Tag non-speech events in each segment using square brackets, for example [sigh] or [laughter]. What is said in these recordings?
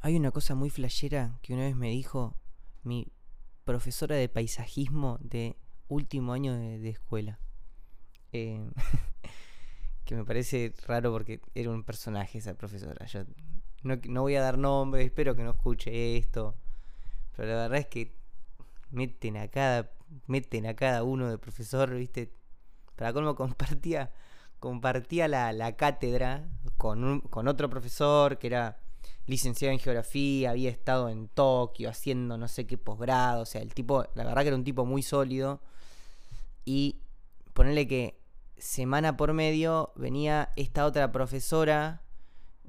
Hay una cosa muy flashera que una vez me dijo mi profesora de paisajismo de último año de, escuela. Eh, [laughs] que me parece raro porque era un personaje esa profesora. Yo no, no voy a dar nombre, espero que no escuche esto. Pero la verdad es que meten a cada, meten a cada uno de profesor, ¿viste? Para cómo compartía, compartía la, la cátedra con, un, con otro profesor que era licenciado en geografía, había estado en Tokio haciendo no sé qué posgrado, o sea, el tipo, la verdad que era un tipo muy sólido. Y ponerle que semana por medio venía esta otra profesora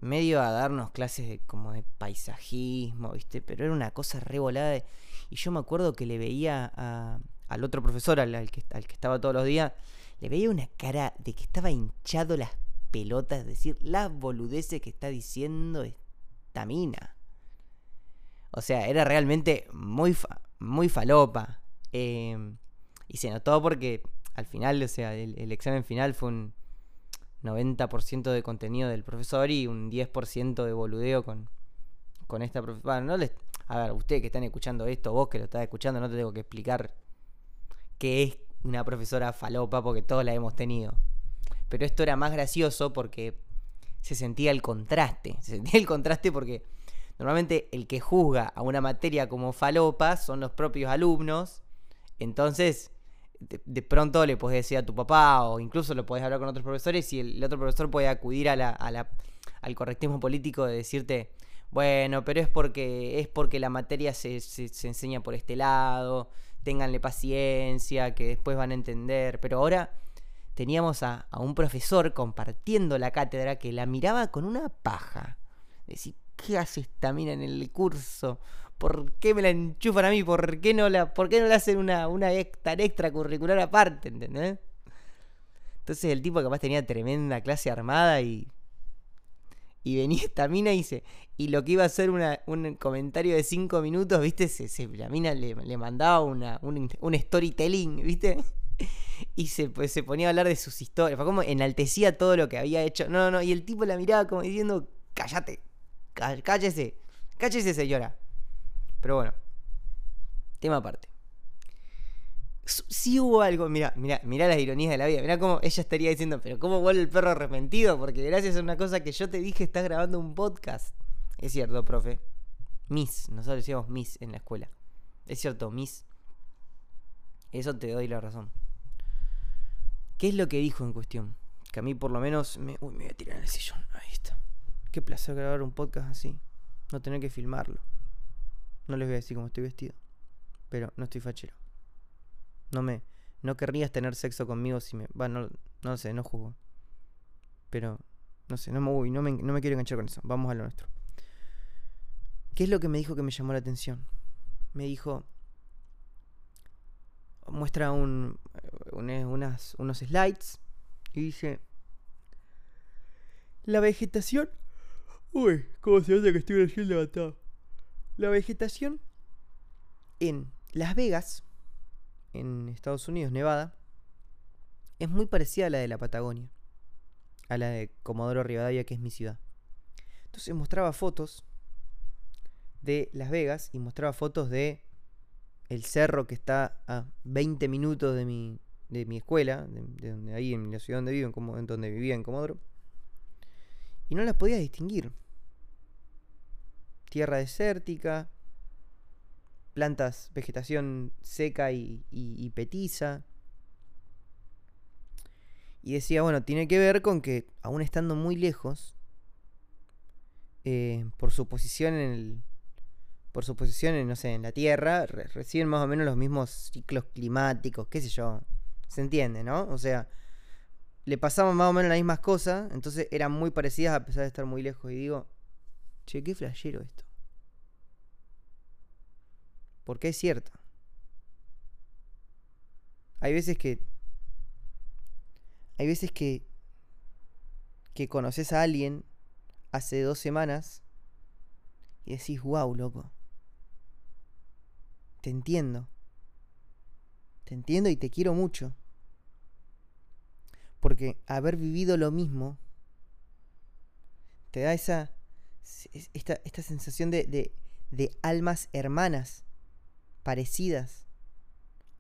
medio a darnos clases de como de paisajismo, ¿viste? Pero era una cosa revolada. Y yo me acuerdo que le veía al otro profesor, al, que, al que estaba todos los días, le veía una cara de que estaba hinchado las pelotas, es decir, las boludeces que está diciendo mina. O sea, era realmente muy, muy falopa. Em, y se notó porque al final, o sea, el examen final fue un 90% de contenido del profesor y un 10% de boludeo con, con esta profesora. no les, a ver, ustedes que están escuchando esto, vos que lo estás escuchando, no te tengo que explicar qué es una profesora falopa porque todos la hemos tenido. Pero esto era más gracioso porque se sentía el contraste. Se sentía el contraste porque normalmente el que juzga a una materia como falopa son los propios alumnos. Entonces, de, pronto le podés decir a tu papá o incluso lo podés hablar con otros profesores y el, otro profesor puede acudir a la, al correctismo político de decirte, bueno, pero es porque, es porque la materia se, se, enseña por este lado, ténganle paciencia, que después van a entender. Pero ahora teníamos a, un profesor compartiendo la cátedra que la miraba con una paja. Decir, ¿qué hace esta mina en el curso? ¿por qué me la enchufan a mí? ¿Por qué no la, por qué no le hacen una, una extracurricular aparte? ¿Entendés? Entonces el tipo capaz tenía tremenda clase armada y. Y venía esta mina y se. Y lo que iba a ser un comentario de cinco minutos, ¿viste? Se, la mina le, mandaba una, un, storytelling, ¿viste? Y se, pues, se ponía a hablar de sus historias. Fue como enaltecía todo lo que había hecho. No, no. Y el tipo la miraba como diciendo: Cállate, cállese, cállese, señora. Pero bueno, tema aparte. Si hubo algo, mira, mira, mira las ironías de la vida. Mira cómo ella estaría diciendo, pero ¿cómo vuelve el perro arrepentido? Porque gracias a una cosa que yo te dije, estás grabando un podcast. Es cierto, profe. Miss, nosotros decíamos Miss en la escuela. Es cierto, Miss. Eso te doy la razón. ¿Qué es lo que dijo en cuestión? Que a mí por lo menos me... Uy, me voy a tirar en el sillón. Ahí está. Qué placer grabar un podcast así. No tener que filmarlo. No les voy a decir cómo estoy vestido. Pero no estoy fachero. No me. No querrías tener sexo conmigo si me. Bueno, no, no sé, no juzgo. Pero. No sé, no me, uy, no me, no me quiero enganchar con eso. Vamos a lo nuestro. ¿Qué es lo que me dijo que me llamó la atención? Me dijo. Muestra un, unas, unos slides y dice. La vegetación. Uy, ¿cómo se hace que estoy recién levantado? La vegetación en Las Vegas, en Estados Unidos, Nevada, es muy parecida a la de la Patagonia, a la de Comodoro Rivadavia, que es mi ciudad. Entonces mostraba fotos de Las Vegas y mostraba fotos de el cerro que está a 20 minutos de mi, de mi escuela, de, donde ahí en la ciudad donde vivo, en, en donde vivía en Comodoro, y no las podía distinguir tierra desértica, plantas, vegetación seca y, petiza. Y decía, bueno, tiene que ver con que, aún estando muy lejos, eh, por su posición en el. Por su posición en, no sé, en la Tierra, reciben más o menos los mismos ciclos climáticos, qué sé yo. Se entiende, ¿no? O sea, le pasaban más o menos las mismas cosas, entonces eran muy parecidas a pesar de estar muy lejos. Y digo, Che, qué flashero esto. Porque es cierto. Hay veces que. Hay veces que. Que conoces a alguien hace dos semanas y decís, wow, loco. Te entiendo. Te entiendo y te quiero mucho. Porque haber vivido lo mismo te da esa esta, esta sensación de, de, de almas hermanas, parecidas.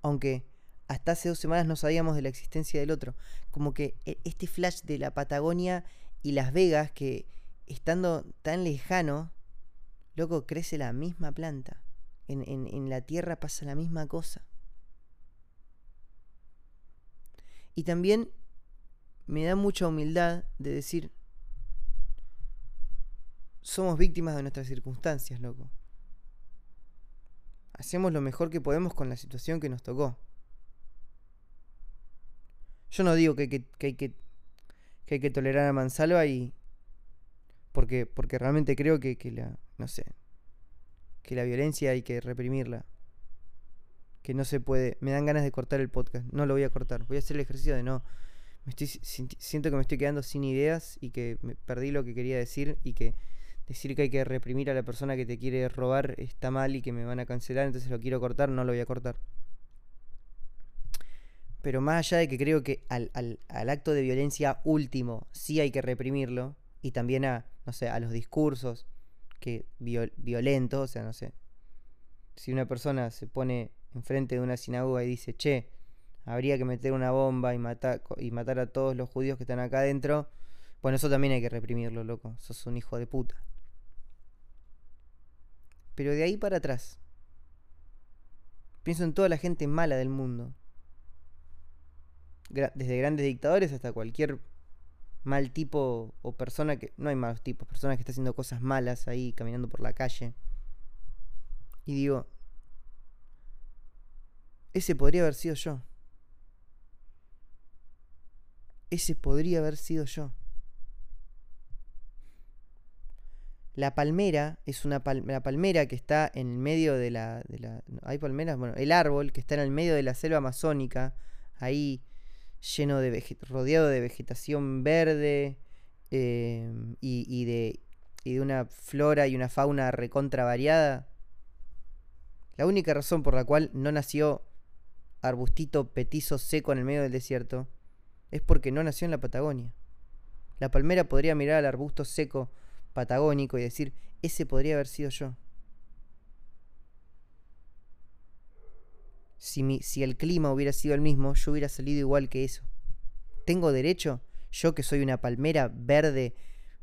Aunque hasta hace dos semanas no sabíamos de la existencia del otro. Como que e, este flash de la Patagonia y Las Vegas, que estando tan lejano, loco, crece la misma planta. En, en, en la tierra pasa la misma cosa. Y también me da mucha humildad de decir, somos víctimas de nuestras circunstancias, loco. Hacemos lo mejor que podemos con la situación que nos tocó. Yo no digo que hay que, que, hay que tolerar a Mansalva y. Porque, porque realmente creo que, que la. No sé. Que la violencia hay que reprimirla. Que no se puede. Me dan ganas de cortar el podcast. No lo voy a cortar. Voy a hacer el ejercicio de no. Me estoy, siento que me estoy quedando sin ideas y que me perdí lo que quería decir y que decir que hay que reprimir a la persona que te quiere robar está mal y que me van a cancelar, entonces lo quiero cortar, no lo voy a cortar. Pero más allá de que creo que al, acto de violencia último sí hay que reprimirlo, y también a, no sé, a los discursos que violentos, o sea, no sé, si una persona se pone enfrente de una sinagoga y dice, che, habría que meter una bomba y matar, y matar a todos los judíos que están acá adentro, bueno, eso también hay que reprimirlo, loco, sos un hijo de puta. Pero de ahí para atrás, pienso en toda la gente mala del mundo desde grandes dictadores hasta cualquier mal tipo o persona que... No hay malos tipos, personas que están haciendo cosas malas ahí caminando por la calle. Y digo, ese podría haber sido yo. Ese podría haber sido yo. La palmera es una la palmera que está en el medio de la, ¿Hay palmeras? Bueno, el árbol que está en el medio de la selva amazónica, ahí lleno de rodeado de vegetación verde em, y, de, y de una flora y una fauna recontra variada. La única razón por la cual no nació arbustito petizo seco en el medio del desierto es porque no nació en la Patagonia. La palmera podría mirar al arbusto seco patagónico y decir, ese podría haber sido yo. si, el clima hubiera sido el mismo, yo hubiera salido igual que eso. ¿Tengo derecho? Yo que soy una palmera verde,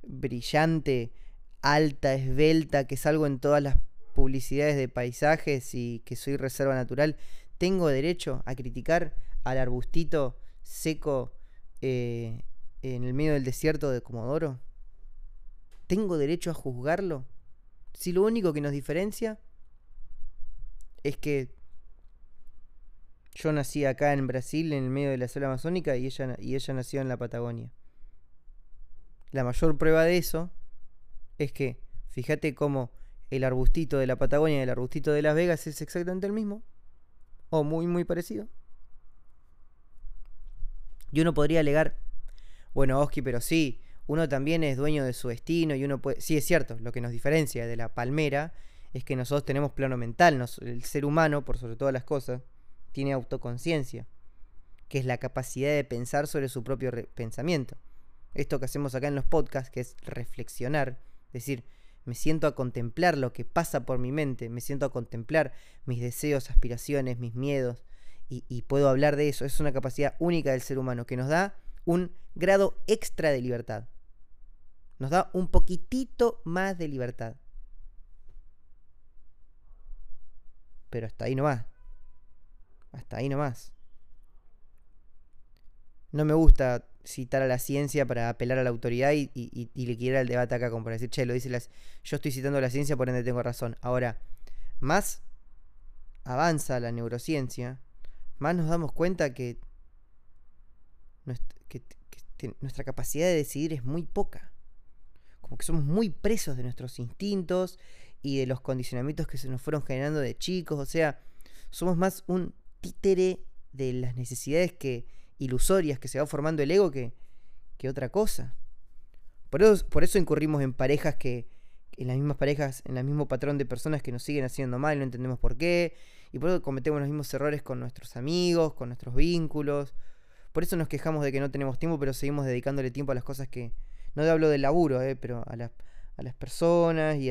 brillante, alta, esbelta, que salgo en todas las publicidades de paisajes y que soy reserva natural, ¿tengo derecho a criticar al arbustito seco eh, en el medio del desierto de Comodoro? ¿Tengo derecho a juzgarlo? Si lo único que nos diferencia es que yo nací acá en Brasil, en el medio de la selva amazónica, y ella, y ella nació en la Patagonia. La mayor prueba de eso es que, fíjate cómo el arbustito de la Patagonia y el arbustito de Las Vegas es exactamente el mismo, o muy, muy parecido. Y uno podría alegar, bueno, Oski, pero sí, uno también es dueño de su destino y uno puede... Sí, es cierto, lo que nos diferencia de la palmera es que nosotros tenemos plano mental, el ser humano, por sobre todas las cosas, tiene autoconciencia, que es la capacidad de pensar sobre su propio pensamiento. Esto que hacemos acá en los podcasts, que es reflexionar, decir, me siento a contemplar lo que pasa por mi mente, me siento a contemplar mis deseos, aspiraciones, mis miedos, y, puedo hablar de eso. Es una capacidad única del ser humano que nos da un grado extra de libertad. Nos da un poquitito más de libertad. Pero hasta ahí no va. Hasta ahí nomás. No me gusta citar a la ciencia para apelar a la autoridad y, y, y liquidar el debate acá, como para decir, che, lo dice las. Yo estoy citando a la ciencia, por ende tengo razón. Ahora, más avanza la neurociencia, más nos damos cuenta que, nuestra capacidad de decidir es muy poca. Como que somos muy presos de nuestros instintos y de los condicionamientos que se nos fueron generando de chicos. O sea, somos más un títere de las necesidades que ilusorias que se va formando el ego que, que otra cosa. Por eso, por eso incurrimos en parejas que, en las mismas parejas, en el mismo patrón de personas que nos siguen haciendo mal, no entendemos por qué, y por eso cometemos los mismos errores con nuestros amigos, con nuestros vínculos. Por eso nos quejamos de que no tenemos tiempo, pero seguimos dedicándole tiempo a las cosas que, no hablo del laburo, eh, pero a, a las personas y,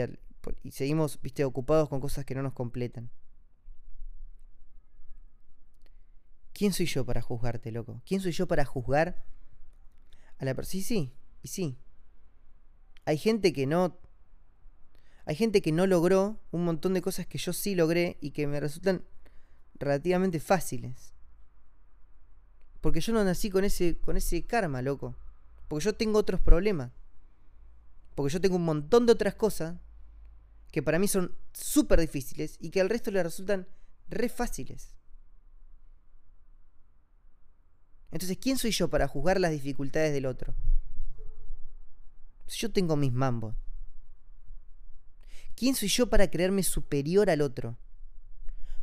seguimos, viste, ocupados con cosas que no nos completan. ¿Quién soy yo para juzgarte, loco? ¿Quién soy yo para juzgar a la persona? Sí, sí, y sí. Hay gente que no. Hay gente que no logró un montón de cosas que yo sí logré y que me resultan relativamente fáciles. Porque yo no nací con ese, con ese karma, loco. Porque yo tengo otros problemas. Porque yo tengo un montón de otras cosas que para mí son súper difíciles y que al resto le resultan re fáciles. Entonces, ¿quién soy yo para juzgar las dificultades del otro? Yo tengo mis mambos. ¿Quién soy yo para creerme superior al otro?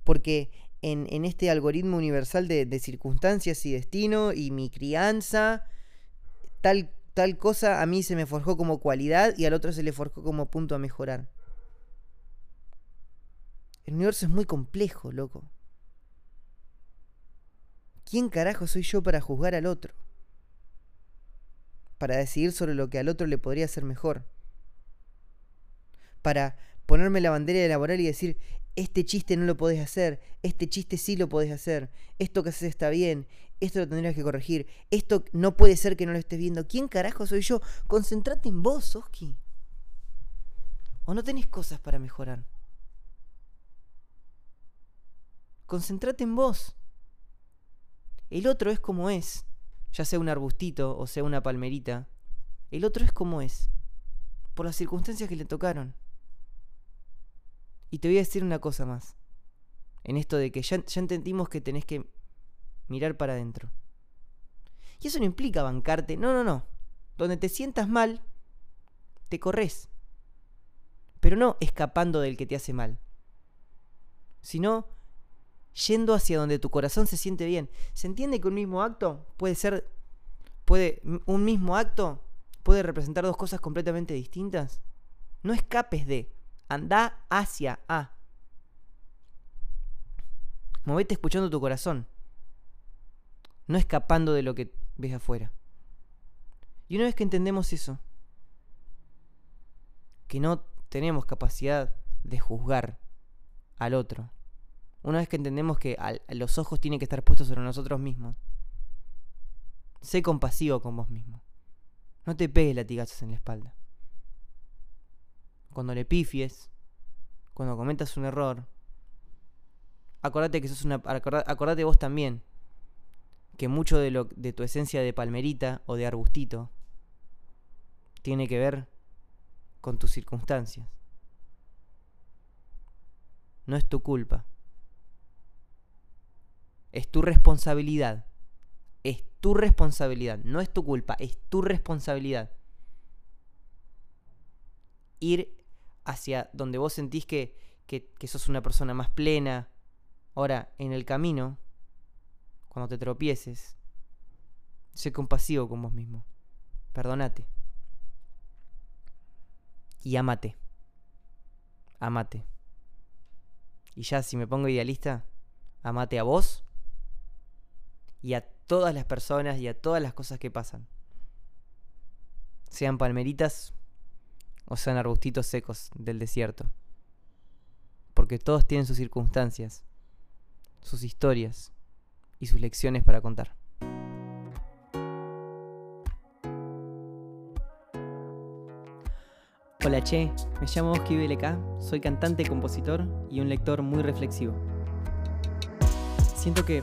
Porque en, este algoritmo universal de, circunstancias y destino y mi crianza, tal, tal cosa a mí se me forjó como cualidad y al otro se le forjó como punto a mejorar. El universo es muy complejo, loco. ¿Quién carajo soy yo para juzgar al otro? Para decidir sobre lo que al otro le podría hacer mejor. Para ponerme la bandera laboral y decir, este chiste no lo podés hacer, este chiste sí lo podés hacer, esto que haces está bien, esto lo tendrías que corregir, esto no puede ser que no lo estés viendo. ¿Quién carajo soy yo? Concentrate en vos, Oski. ¿O no tenés cosas para mejorar? Concentrate en vos. El otro es como es, ya sea un arbustito o sea una palmerita. El otro es como es, por las circunstancias que le tocaron. Y te voy a decir una cosa más. En esto de que ya, ya entendimos que tenés que mirar para adentro. Y eso no implica bancarte. No, no, no. Donde te sientas mal, te corres. Pero no escapando del que te hace mal. Sino yendo hacia donde tu corazón se siente bien. ¿Se entiende que un mismo acto puede ser puede un mismo acto puede representar dos cosas completamente distintas? No escapes de, anda hacia A. Movete escuchando tu corazón, no escapando de lo que ves afuera. Y una vez que entendemos eso, que no tenemos capacidad de juzgar al otro, una vez que entendemos que los ojos tienen que estar puestos sobre nosotros mismos, sé compasivo con vos mismo. No te pegues latigazos en la espalda. Cuando le pifies, cuando cometas un error, acordate que sos una. Acordate, vos también que mucho de, lo, de tu esencia de palmerita o de arbustito tiene que ver con tus circunstancias. No es tu culpa. Es tu responsabilidad. Es tu responsabilidad. No es tu culpa, es tu responsabilidad. Ir hacia donde vos sentís que, que, sos una persona más plena. Ahora, en el camino, cuando te tropieces, sé compasivo con vos mismo. Perdónate. Y amate. Amate. Y ya si me pongo idealista, amate a vos y a todas las personas y a todas las cosas que pasan. Sean palmeritas o sean arbustitos secos del desierto. Porque todos tienen sus circunstancias, sus historias y sus lecciones para contar. Hola Che, me llamo Oski BLK, soy cantante, compositor y un lector muy reflexivo. Siento que